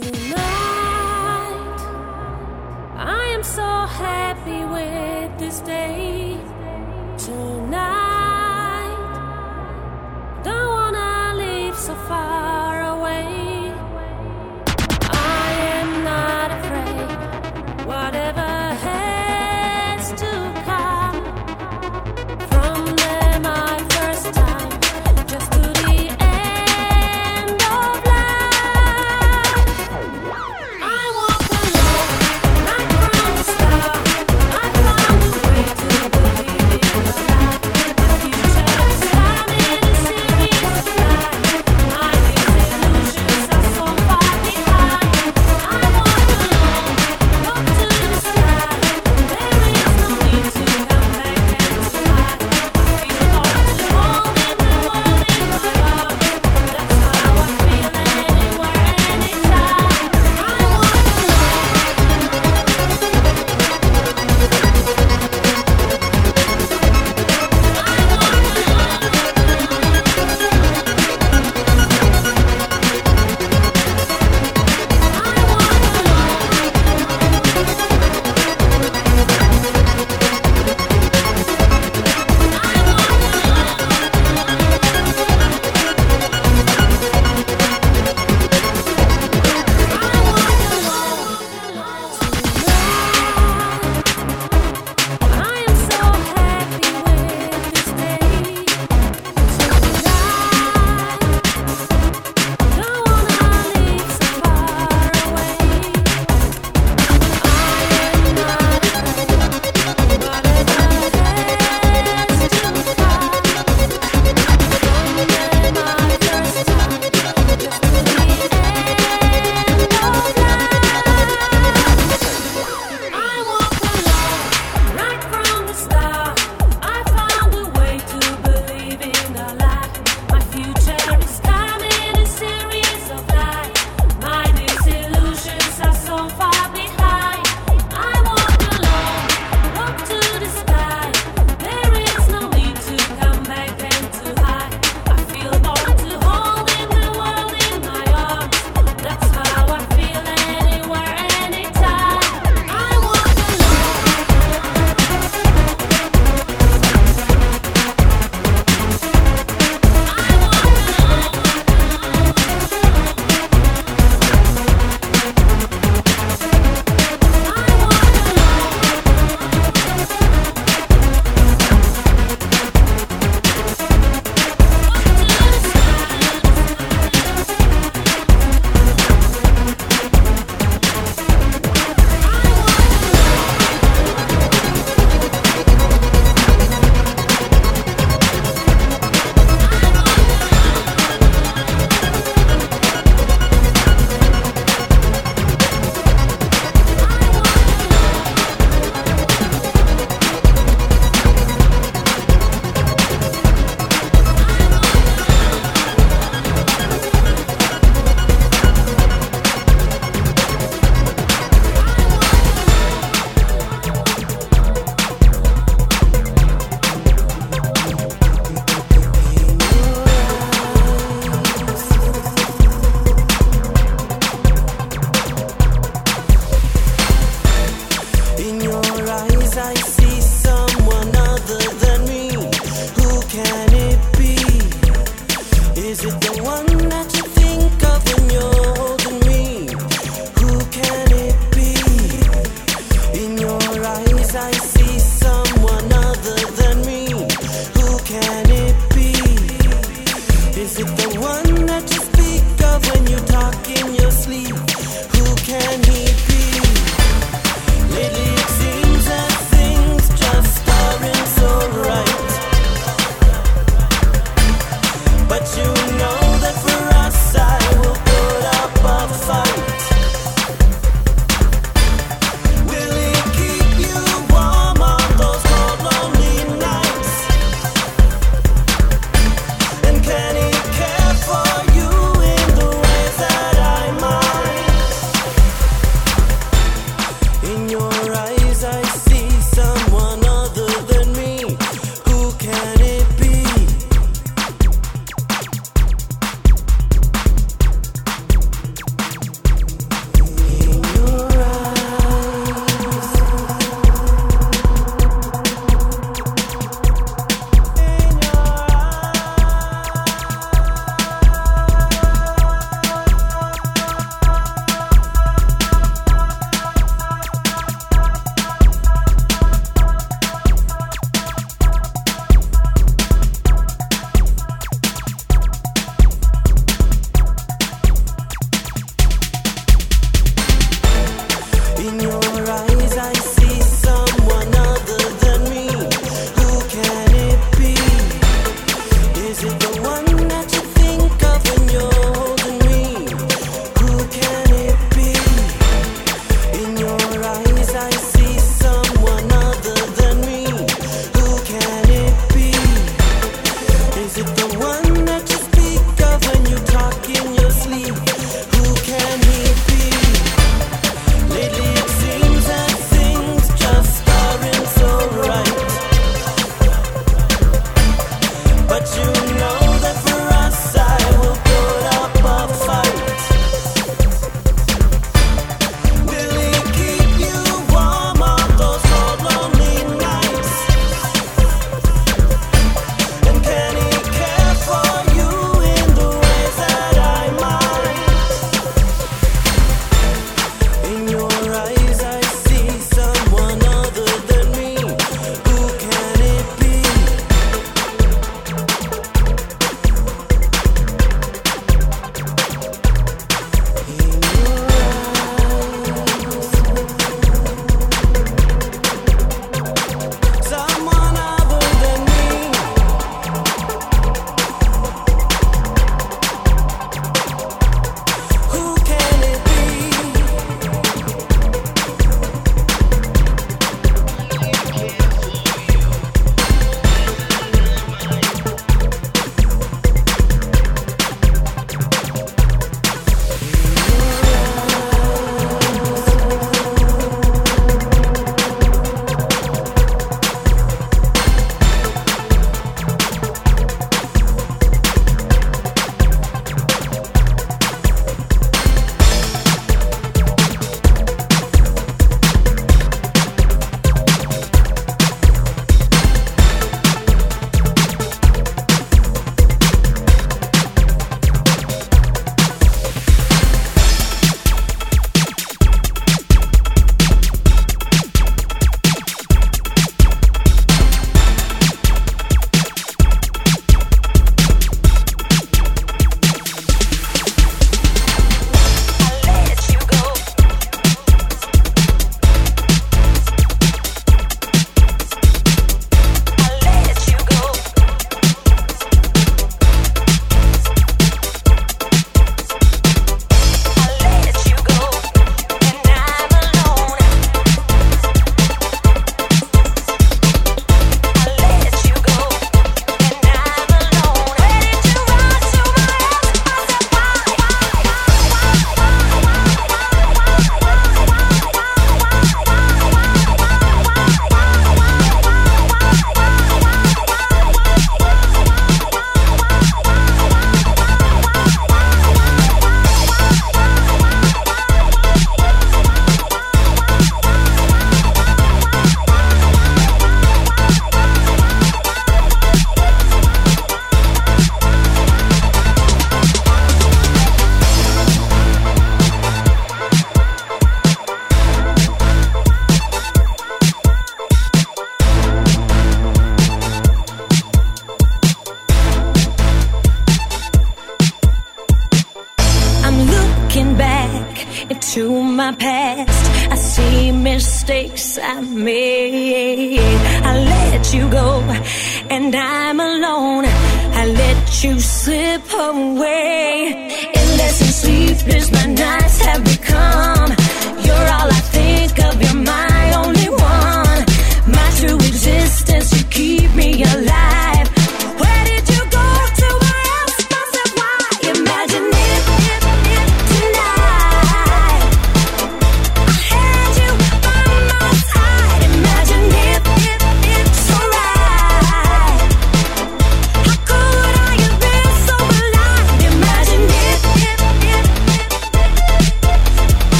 Tonight, I am so happy with this day. Tonight.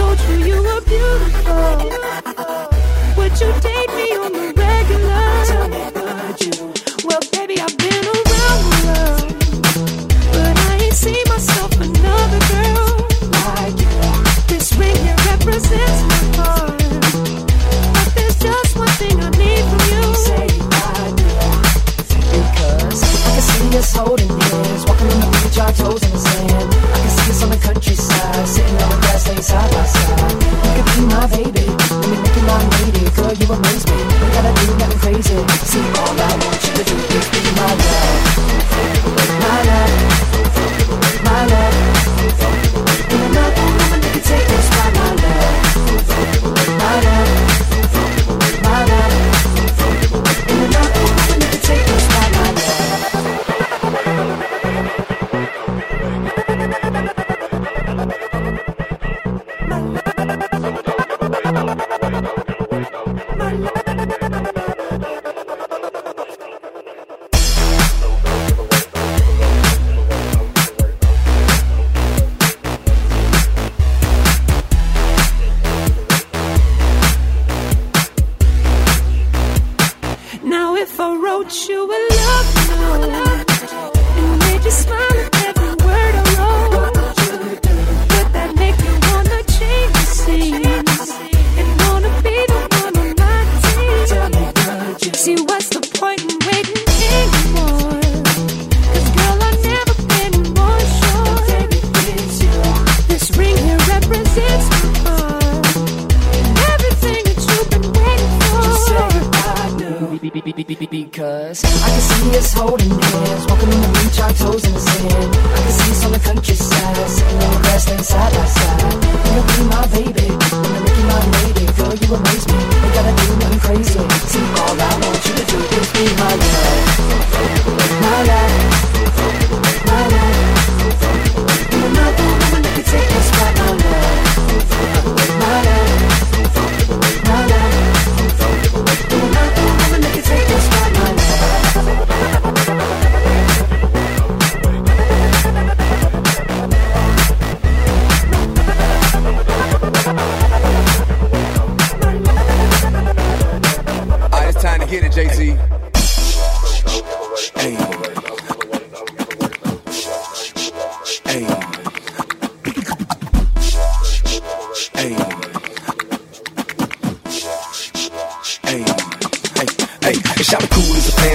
told you you were beautiful. Would you date me on the regular? Tell me, would you? Well, baby, I've been around the world, but I ain't seen myself another girl like you. This ring here represents my heart, but there's just one thing I need from you. Because I can see us holding hands, walking on the beach, our toes in the sand side by side. You could be my baby, let me make you my lady. Girl, you amaze me. We gotta do nothing crazy, see all night. toes in the sand.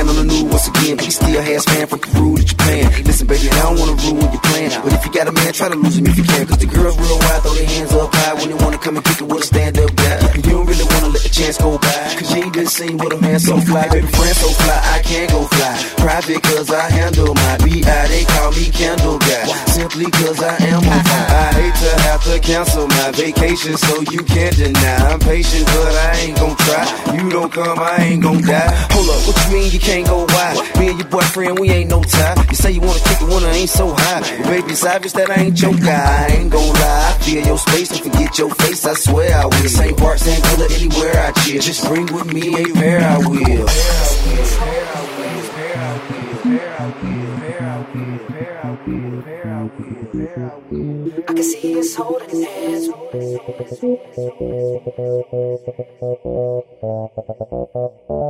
on the new once again, but he still has fan from Peru to Japan. Listen, baby, I don't wanna ruin your plan. But if you got a man, try to lose him if you can. Cause the girls real wild, throw their hands up high when they wanna come and kick it with a stand up guy. You don't really wanna let the chance go by. Cause you ain't been seen with a man so fly. Baby, friend so fly, I can't go fly private cause I handle my BI. They call me Candle Guy simply cause I am on fire. I hate to have to cancel my vacation so you can't deny. I'm patient but I ain't gon' try. You don't come, I ain't gon' die. Hold up, what you mean you can't go wild? Me and your boyfriend, we ain't no time. You say you wanna kick it when I ain't so high. But baby, it's obvious that I ain't your guy. I ain't gon' lie. I feel your space don't forget your face. I swear I will. Same parts, same color, anywhere I cheer. Just bring with me a pair, I will. I can see he's holding his hands. Holding his hands.